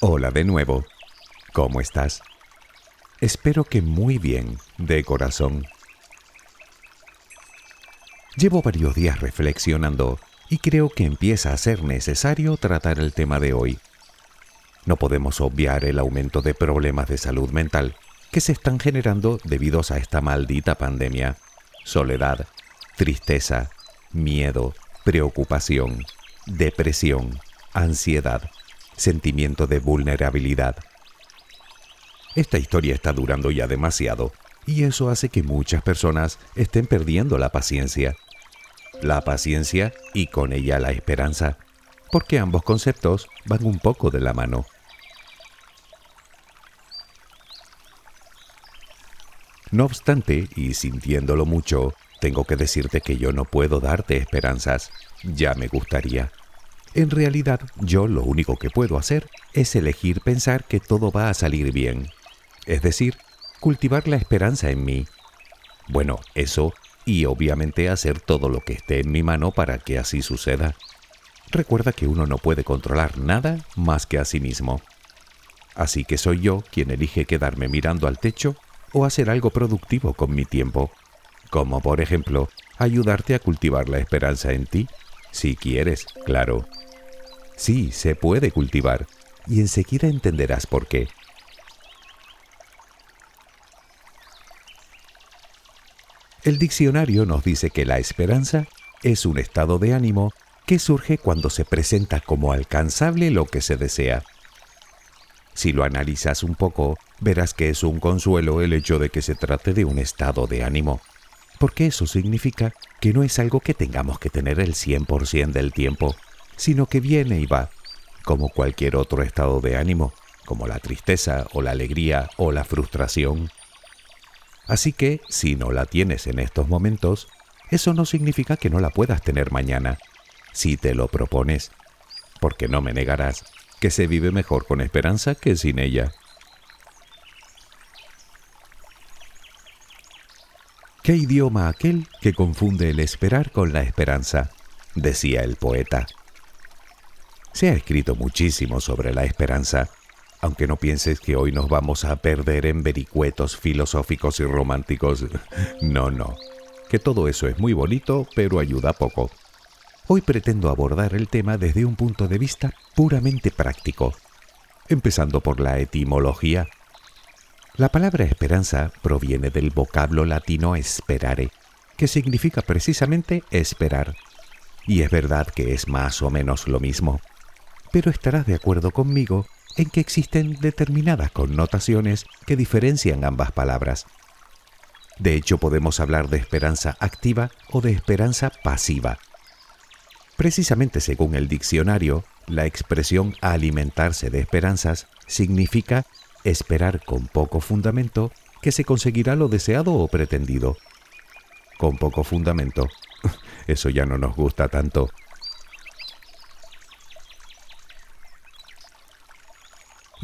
Hola de nuevo. ¿Cómo estás? Espero que muy bien, de corazón. Llevo varios días reflexionando y creo que empieza a ser necesario tratar el tema de hoy. No podemos obviar el aumento de problemas de salud mental que se están generando debido a esta maldita pandemia. Soledad, tristeza, miedo, preocupación, depresión, ansiedad, sentimiento de vulnerabilidad. Esta historia está durando ya demasiado y eso hace que muchas personas estén perdiendo la paciencia. La paciencia y con ella la esperanza, porque ambos conceptos van un poco de la mano. No obstante, y sintiéndolo mucho, tengo que decirte que yo no puedo darte esperanzas. Ya me gustaría. En realidad, yo lo único que puedo hacer es elegir pensar que todo va a salir bien. Es decir, cultivar la esperanza en mí. Bueno, eso y obviamente hacer todo lo que esté en mi mano para que así suceda. Recuerda que uno no puede controlar nada más que a sí mismo. Así que soy yo quien elige quedarme mirando al techo o hacer algo productivo con mi tiempo, como por ejemplo ayudarte a cultivar la esperanza en ti, si quieres, claro. Sí, se puede cultivar, y enseguida entenderás por qué. El diccionario nos dice que la esperanza es un estado de ánimo que surge cuando se presenta como alcanzable lo que se desea. Si lo analizas un poco, verás que es un consuelo el hecho de que se trate de un estado de ánimo, porque eso significa que no es algo que tengamos que tener el 100% del tiempo, sino que viene y va, como cualquier otro estado de ánimo, como la tristeza o la alegría o la frustración. Así que, si no la tienes en estos momentos, eso no significa que no la puedas tener mañana, si te lo propones, porque no me negarás que se vive mejor con esperanza que sin ella. ¿Qué idioma aquel que confunde el esperar con la esperanza? decía el poeta. Se ha escrito muchísimo sobre la esperanza, aunque no pienses que hoy nos vamos a perder en vericuetos filosóficos y románticos. No, no, que todo eso es muy bonito, pero ayuda poco. Hoy pretendo abordar el tema desde un punto de vista puramente práctico, empezando por la etimología. La palabra esperanza proviene del vocablo latino esperare, que significa precisamente esperar. Y es verdad que es más o menos lo mismo. Pero estarás de acuerdo conmigo en que existen determinadas connotaciones que diferencian ambas palabras. De hecho, podemos hablar de esperanza activa o de esperanza pasiva. Precisamente según el diccionario, la expresión alimentarse de esperanzas significa esperar con poco fundamento que se conseguirá lo deseado o pretendido. Con poco fundamento. Eso ya no nos gusta tanto.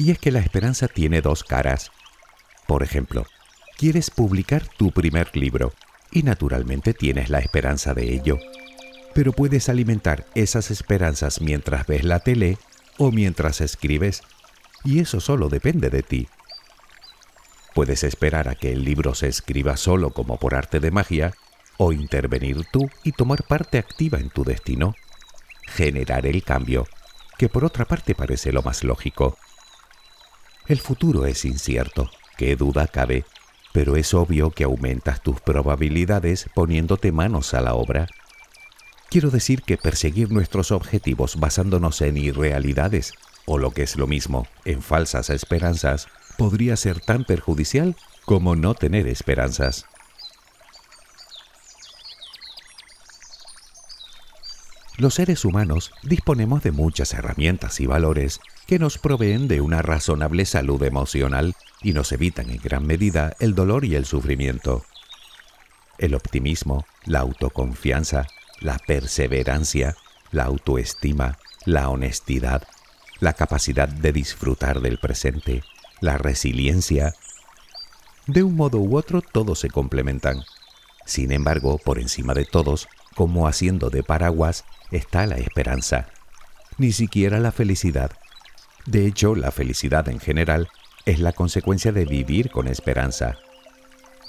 Y es que la esperanza tiene dos caras. Por ejemplo, quieres publicar tu primer libro y naturalmente tienes la esperanza de ello pero puedes alimentar esas esperanzas mientras ves la tele o mientras escribes, y eso solo depende de ti. Puedes esperar a que el libro se escriba solo como por arte de magia, o intervenir tú y tomar parte activa en tu destino, generar el cambio, que por otra parte parece lo más lógico. El futuro es incierto, qué duda cabe, pero es obvio que aumentas tus probabilidades poniéndote manos a la obra. Quiero decir que perseguir nuestros objetivos basándonos en irrealidades, o lo que es lo mismo, en falsas esperanzas, podría ser tan perjudicial como no tener esperanzas. Los seres humanos disponemos de muchas herramientas y valores que nos proveen de una razonable salud emocional y nos evitan en gran medida el dolor y el sufrimiento. El optimismo, la autoconfianza, la perseverancia, la autoestima, la honestidad, la capacidad de disfrutar del presente, la resiliencia. De un modo u otro todos se complementan. Sin embargo, por encima de todos, como haciendo de paraguas, está la esperanza. Ni siquiera la felicidad. De hecho, la felicidad en general es la consecuencia de vivir con esperanza.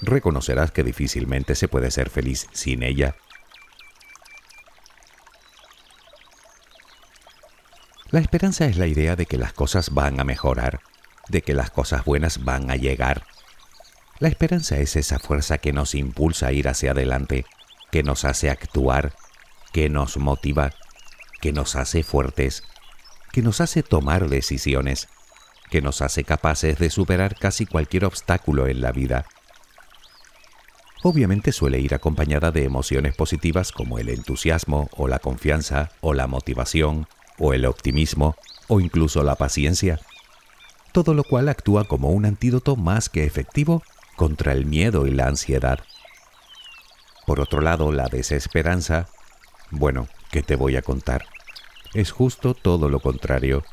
Reconocerás que difícilmente se puede ser feliz sin ella. La esperanza es la idea de que las cosas van a mejorar, de que las cosas buenas van a llegar. La esperanza es esa fuerza que nos impulsa a ir hacia adelante, que nos hace actuar, que nos motiva, que nos hace fuertes, que nos hace tomar decisiones, que nos hace capaces de superar casi cualquier obstáculo en la vida. Obviamente suele ir acompañada de emociones positivas como el entusiasmo o la confianza o la motivación o el optimismo o incluso la paciencia, todo lo cual actúa como un antídoto más que efectivo contra el miedo y la ansiedad. Por otro lado, la desesperanza, bueno, ¿qué te voy a contar? Es justo todo lo contrario.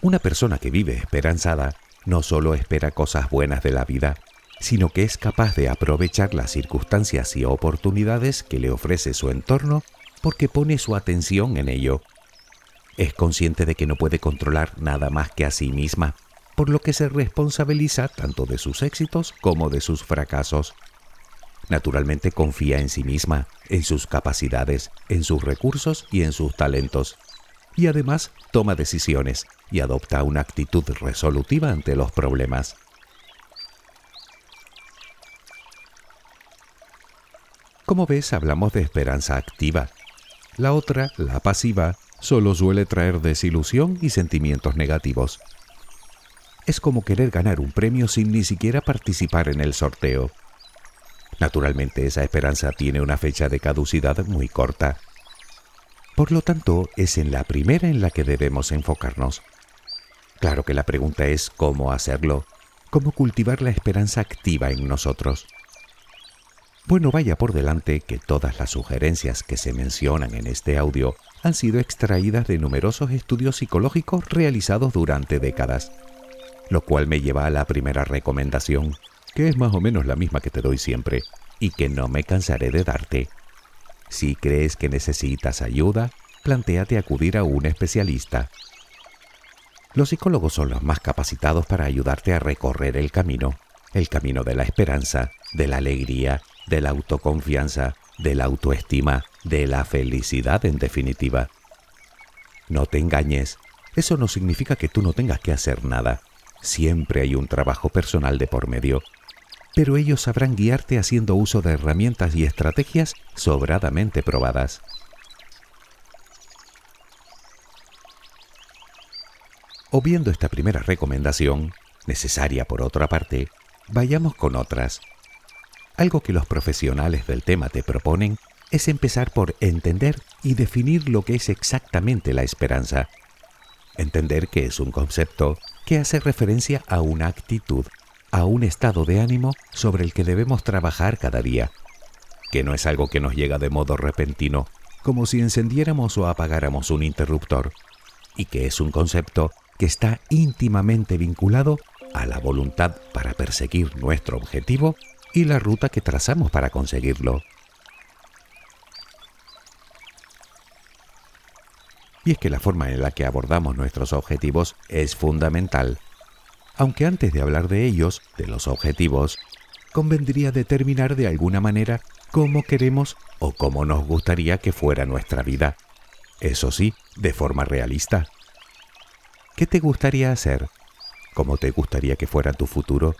Una persona que vive esperanzada no solo espera cosas buenas de la vida, sino que es capaz de aprovechar las circunstancias y oportunidades que le ofrece su entorno porque pone su atención en ello. Es consciente de que no puede controlar nada más que a sí misma, por lo que se responsabiliza tanto de sus éxitos como de sus fracasos. Naturalmente confía en sí misma, en sus capacidades, en sus recursos y en sus talentos. Y además toma decisiones y adopta una actitud resolutiva ante los problemas. Como ves, hablamos de esperanza activa. La otra, la pasiva, solo suele traer desilusión y sentimientos negativos. Es como querer ganar un premio sin ni siquiera participar en el sorteo. Naturalmente esa esperanza tiene una fecha de caducidad muy corta. Por lo tanto, es en la primera en la que debemos enfocarnos. Claro que la pregunta es cómo hacerlo, cómo cultivar la esperanza activa en nosotros. Bueno, vaya por delante que todas las sugerencias que se mencionan en este audio han sido extraídas de numerosos estudios psicológicos realizados durante décadas, lo cual me lleva a la primera recomendación, que es más o menos la misma que te doy siempre y que no me cansaré de darte. Si crees que necesitas ayuda, plantéate acudir a un especialista. Los psicólogos son los más capacitados para ayudarte a recorrer el camino, el camino de la esperanza, de la alegría de la autoconfianza, de la autoestima, de la felicidad en definitiva. No te engañes, eso no significa que tú no tengas que hacer nada. Siempre hay un trabajo personal de por medio, pero ellos sabrán guiarte haciendo uso de herramientas y estrategias sobradamente probadas. O viendo esta primera recomendación, necesaria por otra parte, vayamos con otras algo que los profesionales del tema te proponen es empezar por entender y definir lo que es exactamente la esperanza. Entender que es un concepto que hace referencia a una actitud, a un estado de ánimo sobre el que debemos trabajar cada día, que no es algo que nos llega de modo repentino, como si encendiéramos o apagáramos un interruptor, y que es un concepto que está íntimamente vinculado a la voluntad para perseguir nuestro objetivo y la ruta que trazamos para conseguirlo. Y es que la forma en la que abordamos nuestros objetivos es fundamental. Aunque antes de hablar de ellos, de los objetivos, convendría determinar de alguna manera cómo queremos o cómo nos gustaría que fuera nuestra vida. Eso sí, de forma realista. ¿Qué te gustaría hacer? ¿Cómo te gustaría que fuera tu futuro?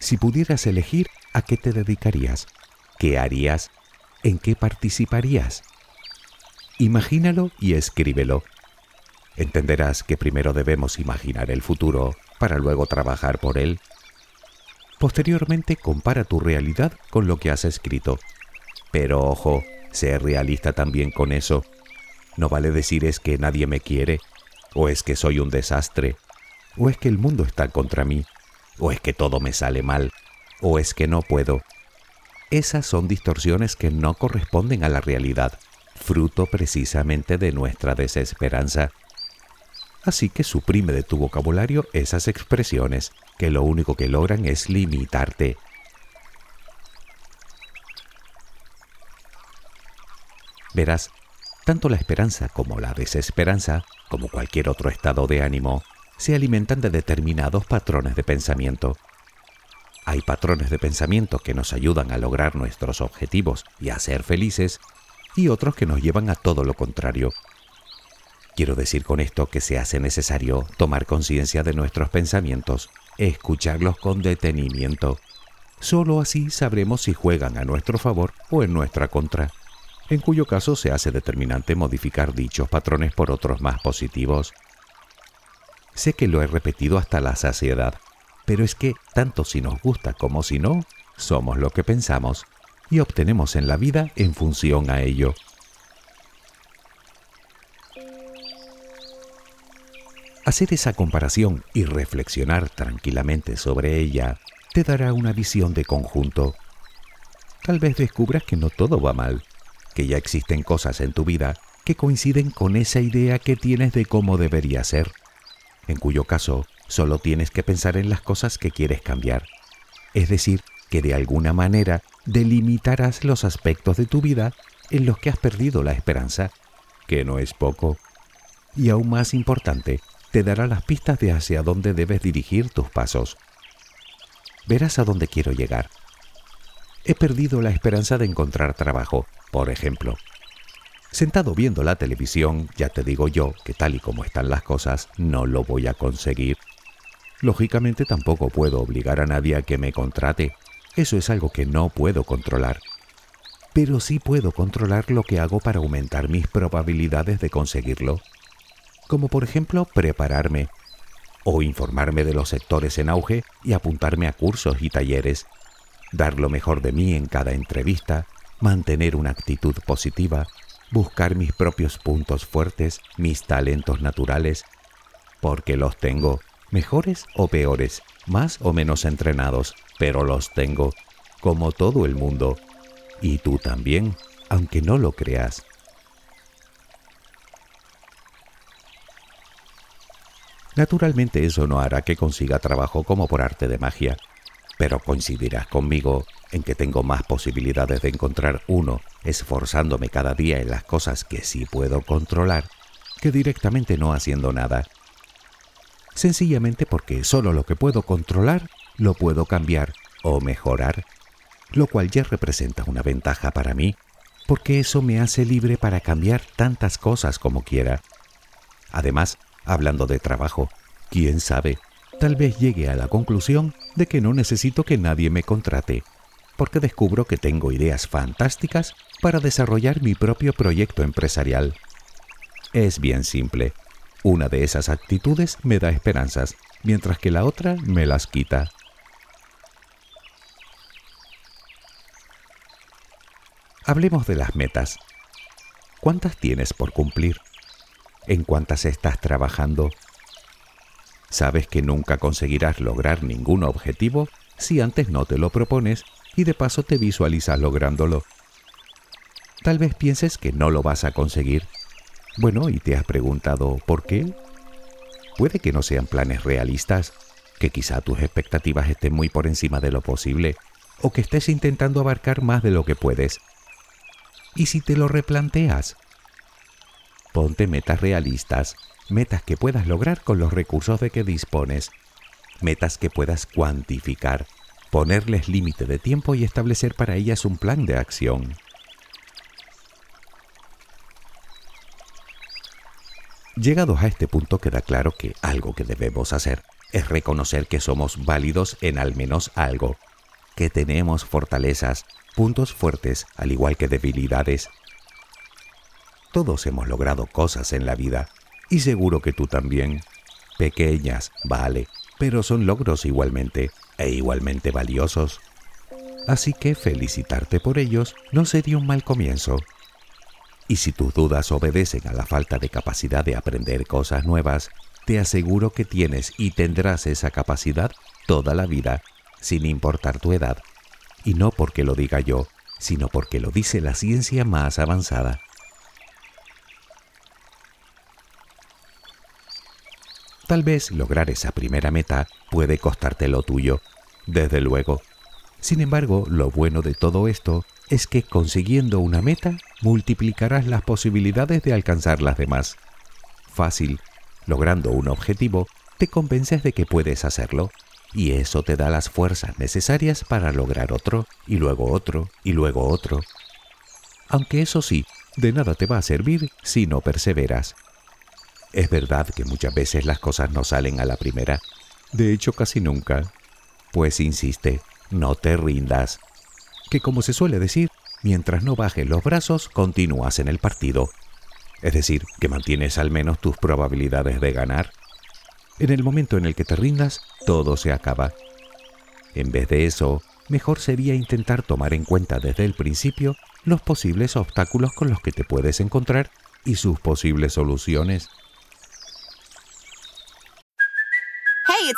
Si pudieras elegir, ¿a qué te dedicarías? ¿Qué harías? ¿En qué participarías? Imagínalo y escríbelo. Entenderás que primero debemos imaginar el futuro para luego trabajar por él. Posteriormente compara tu realidad con lo que has escrito. Pero ojo, sé realista también con eso. No vale decir es que nadie me quiere, o es que soy un desastre, o es que el mundo está contra mí, o es que todo me sale mal, o es que no puedo. Esas son distorsiones que no corresponden a la realidad, fruto precisamente de nuestra desesperanza. Así que suprime de tu vocabulario esas expresiones que lo único que logran es limitarte. Verás, tanto la esperanza como la desesperanza, como cualquier otro estado de ánimo, se alimentan de determinados patrones de pensamiento. Hay patrones de pensamiento que nos ayudan a lograr nuestros objetivos y a ser felices, y otros que nos llevan a todo lo contrario. Quiero decir con esto que se hace necesario tomar conciencia de nuestros pensamientos, escucharlos con detenimiento. Solo así sabremos si juegan a nuestro favor o en nuestra contra, en cuyo caso se hace determinante modificar dichos patrones por otros más positivos. Sé que lo he repetido hasta la saciedad, pero es que tanto si nos gusta como si no, somos lo que pensamos y obtenemos en la vida en función a ello. Hacer esa comparación y reflexionar tranquilamente sobre ella te dará una visión de conjunto. Tal vez descubras que no todo va mal, que ya existen cosas en tu vida que coinciden con esa idea que tienes de cómo debería ser, en cuyo caso solo tienes que pensar en las cosas que quieres cambiar. Es decir, que de alguna manera delimitarás los aspectos de tu vida en los que has perdido la esperanza, que no es poco. Y aún más importante, te dará las pistas de hacia dónde debes dirigir tus pasos. Verás a dónde quiero llegar. He perdido la esperanza de encontrar trabajo, por ejemplo. Sentado viendo la televisión, ya te digo yo que tal y como están las cosas, no lo voy a conseguir. Lógicamente tampoco puedo obligar a nadie a que me contrate. Eso es algo que no puedo controlar. Pero sí puedo controlar lo que hago para aumentar mis probabilidades de conseguirlo. Como por ejemplo prepararme, o informarme de los sectores en auge y apuntarme a cursos y talleres, dar lo mejor de mí en cada entrevista, mantener una actitud positiva, buscar mis propios puntos fuertes, mis talentos naturales, porque los tengo, mejores o peores, más o menos entrenados, pero los tengo, como todo el mundo, y tú también, aunque no lo creas. Naturalmente eso no hará que consiga trabajo como por arte de magia, pero coincidirás conmigo en que tengo más posibilidades de encontrar uno esforzándome cada día en las cosas que sí puedo controlar que directamente no haciendo nada. Sencillamente porque solo lo que puedo controlar lo puedo cambiar o mejorar, lo cual ya representa una ventaja para mí, porque eso me hace libre para cambiar tantas cosas como quiera. Además, hablando de trabajo, quién sabe, tal vez llegue a la conclusión de que no necesito que nadie me contrate, porque descubro que tengo ideas fantásticas para desarrollar mi propio proyecto empresarial. Es bien simple. Una de esas actitudes me da esperanzas, mientras que la otra me las quita. Hablemos de las metas. ¿Cuántas tienes por cumplir? ¿En cuántas estás trabajando? Sabes que nunca conseguirás lograr ningún objetivo si antes no te lo propones y de paso te visualizas lográndolo. Tal vez pienses que no lo vas a conseguir. Bueno, y te has preguntado ¿por qué? Puede que no sean planes realistas, que quizá tus expectativas estén muy por encima de lo posible, o que estés intentando abarcar más de lo que puedes. ¿Y si te lo replanteas? Ponte metas realistas metas que puedas lograr con los recursos de que dispones, metas que puedas cuantificar, ponerles límite de tiempo y establecer para ellas un plan de acción. Llegados a este punto queda claro que algo que debemos hacer es reconocer que somos válidos en al menos algo, que tenemos fortalezas, puntos fuertes, al igual que debilidades. Todos hemos logrado cosas en la vida, y seguro que tú también. Pequeñas, vale, pero son logros igualmente, e igualmente valiosos. Así que felicitarte por ellos no sería un mal comienzo. Y si tus dudas obedecen a la falta de capacidad de aprender cosas nuevas, te aseguro que tienes y tendrás esa capacidad toda la vida, sin importar tu edad. Y no porque lo diga yo, sino porque lo dice la ciencia más avanzada. Tal vez lograr esa primera meta puede costarte lo tuyo, desde luego. Sin embargo, lo bueno de todo esto es que consiguiendo una meta multiplicarás las posibilidades de alcanzar las demás. Fácil, logrando un objetivo, te convences de que puedes hacerlo y eso te da las fuerzas necesarias para lograr otro y luego otro y luego otro. Aunque eso sí, de nada te va a servir si no perseveras. Es verdad que muchas veces las cosas no salen a la primera, de hecho casi nunca. Pues insiste, no te rindas. Que como se suele decir, mientras no bajes los brazos, continúas en el partido. Es decir, que mantienes al menos tus probabilidades de ganar. En el momento en el que te rindas, todo se acaba. En vez de eso, mejor sería intentar tomar en cuenta desde el principio los posibles obstáculos con los que te puedes encontrar y sus posibles soluciones.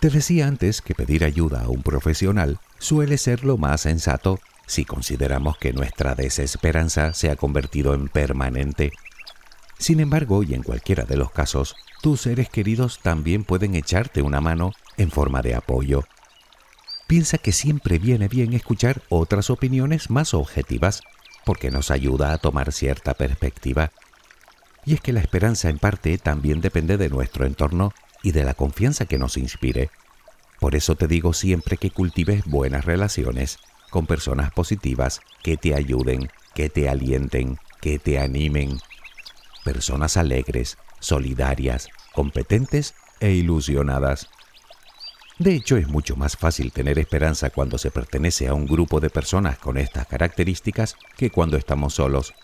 Te decía antes que pedir ayuda a un profesional suele ser lo más sensato si consideramos que nuestra desesperanza se ha convertido en permanente. Sin embargo, y en cualquiera de los casos, tus seres queridos también pueden echarte una mano en forma de apoyo. Piensa que siempre viene bien escuchar otras opiniones más objetivas, porque nos ayuda a tomar cierta perspectiva. Y es que la esperanza en parte también depende de nuestro entorno y de la confianza que nos inspire. Por eso te digo siempre que cultives buenas relaciones con personas positivas que te ayuden, que te alienten, que te animen. Personas alegres, solidarias, competentes e ilusionadas. De hecho, es mucho más fácil tener esperanza cuando se pertenece a un grupo de personas con estas características que cuando estamos solos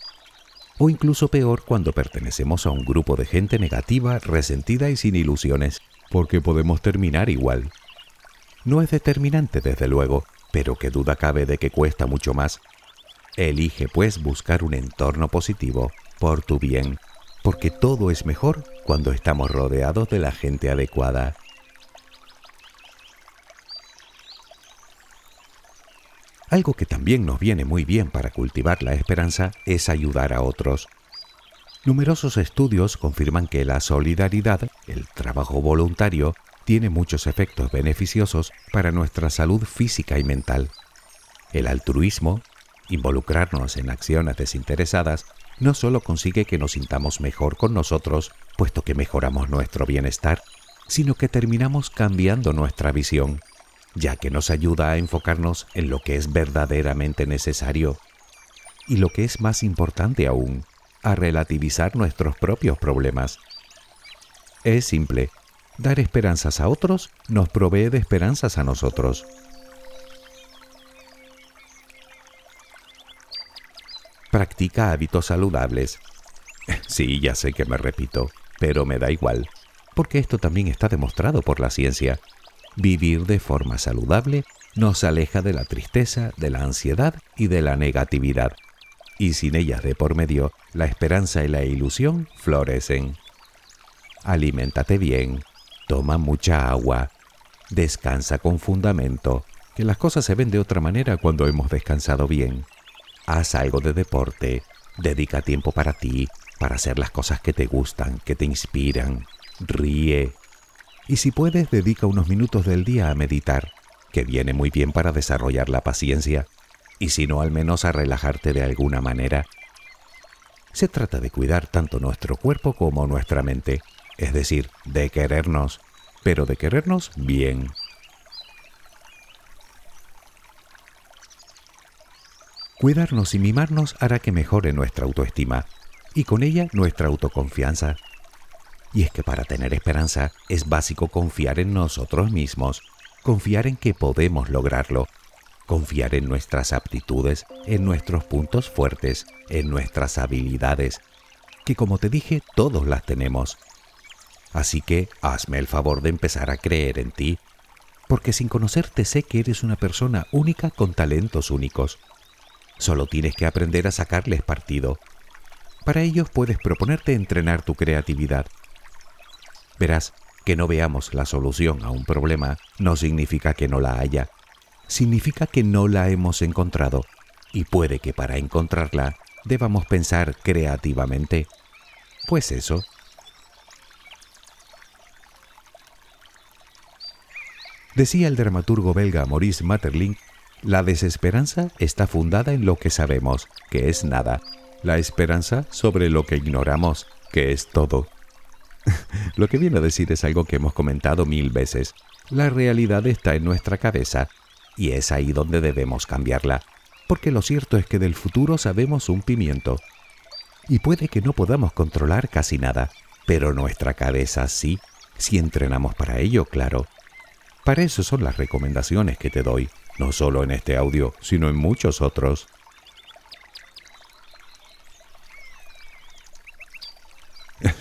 o incluso peor cuando pertenecemos a un grupo de gente negativa, resentida y sin ilusiones, porque podemos terminar igual. No es determinante, desde luego, pero qué duda cabe de que cuesta mucho más. Elige, pues, buscar un entorno positivo, por tu bien, porque todo es mejor cuando estamos rodeados de la gente adecuada. Algo que también nos viene muy bien para cultivar la esperanza es ayudar a otros. Numerosos estudios confirman que la solidaridad, el trabajo voluntario, tiene muchos efectos beneficiosos para nuestra salud física y mental. El altruismo, involucrarnos en acciones desinteresadas, no solo consigue que nos sintamos mejor con nosotros, puesto que mejoramos nuestro bienestar, sino que terminamos cambiando nuestra visión ya que nos ayuda a enfocarnos en lo que es verdaderamente necesario y lo que es más importante aún, a relativizar nuestros propios problemas. Es simple, dar esperanzas a otros nos provee de esperanzas a nosotros. Practica hábitos saludables. Sí, ya sé que me repito, pero me da igual, porque esto también está demostrado por la ciencia. Vivir de forma saludable nos aleja de la tristeza, de la ansiedad y de la negatividad. Y sin ellas de por medio, la esperanza y la ilusión florecen. Aliméntate bien, toma mucha agua, descansa con fundamento, que las cosas se ven de otra manera cuando hemos descansado bien. Haz algo de deporte, dedica tiempo para ti, para hacer las cosas que te gustan, que te inspiran. Ríe, y si puedes dedica unos minutos del día a meditar, que viene muy bien para desarrollar la paciencia, y si no al menos a relajarte de alguna manera. Se trata de cuidar tanto nuestro cuerpo como nuestra mente, es decir, de querernos, pero de querernos bien. Cuidarnos y mimarnos hará que mejore nuestra autoestima y con ella nuestra autoconfianza y es que para tener esperanza es básico confiar en nosotros mismos, confiar en que podemos lograrlo, confiar en nuestras aptitudes, en nuestros puntos fuertes, en nuestras habilidades, que como te dije todos las tenemos. Así que hazme el favor de empezar a creer en ti, porque sin conocerte sé que eres una persona única con talentos únicos. Solo tienes que aprender a sacarles partido. Para ello puedes proponerte entrenar tu creatividad. Verás, que no veamos la solución a un problema no significa que no la haya, significa que no la hemos encontrado y puede que para encontrarla debamos pensar creativamente. Pues eso. Decía el dramaturgo belga Maurice Maeterlinck, la desesperanza está fundada en lo que sabemos, que es nada, la esperanza sobre lo que ignoramos, que es todo. lo que viene a decir es algo que hemos comentado mil veces. La realidad está en nuestra cabeza y es ahí donde debemos cambiarla, porque lo cierto es que del futuro sabemos un pimiento. Y puede que no podamos controlar casi nada, pero nuestra cabeza sí, si entrenamos para ello, claro. Para eso son las recomendaciones que te doy, no solo en este audio, sino en muchos otros.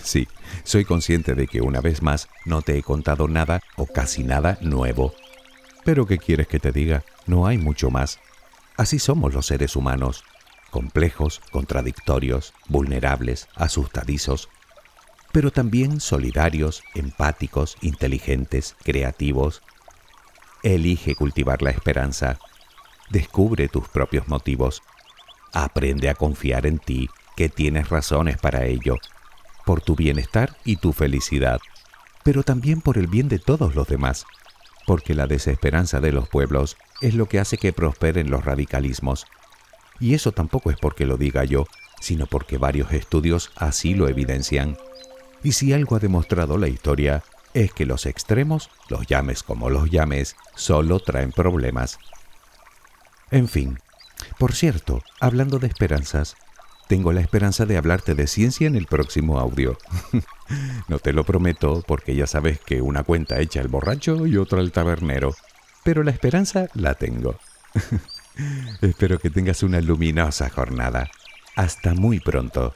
Sí, soy consciente de que una vez más no te he contado nada o casi nada nuevo. Pero ¿qué quieres que te diga? No hay mucho más. Así somos los seres humanos, complejos, contradictorios, vulnerables, asustadizos, pero también solidarios, empáticos, inteligentes, creativos. Elige cultivar la esperanza. Descubre tus propios motivos. Aprende a confiar en ti, que tienes razones para ello, por tu bienestar y tu felicidad, pero también por el bien de todos los demás porque la desesperanza de los pueblos es lo que hace que prosperen los radicalismos. Y eso tampoco es porque lo diga yo, sino porque varios estudios así lo evidencian. Y si algo ha demostrado la historia, es que los extremos, los llames como los llames, solo traen problemas. En fin, por cierto, hablando de esperanzas, tengo la esperanza de hablarte de ciencia en el próximo audio. no te lo prometo porque ya sabes que una cuenta echa el borracho y otra el tabernero, pero la esperanza la tengo. Espero que tengas una luminosa jornada. Hasta muy pronto.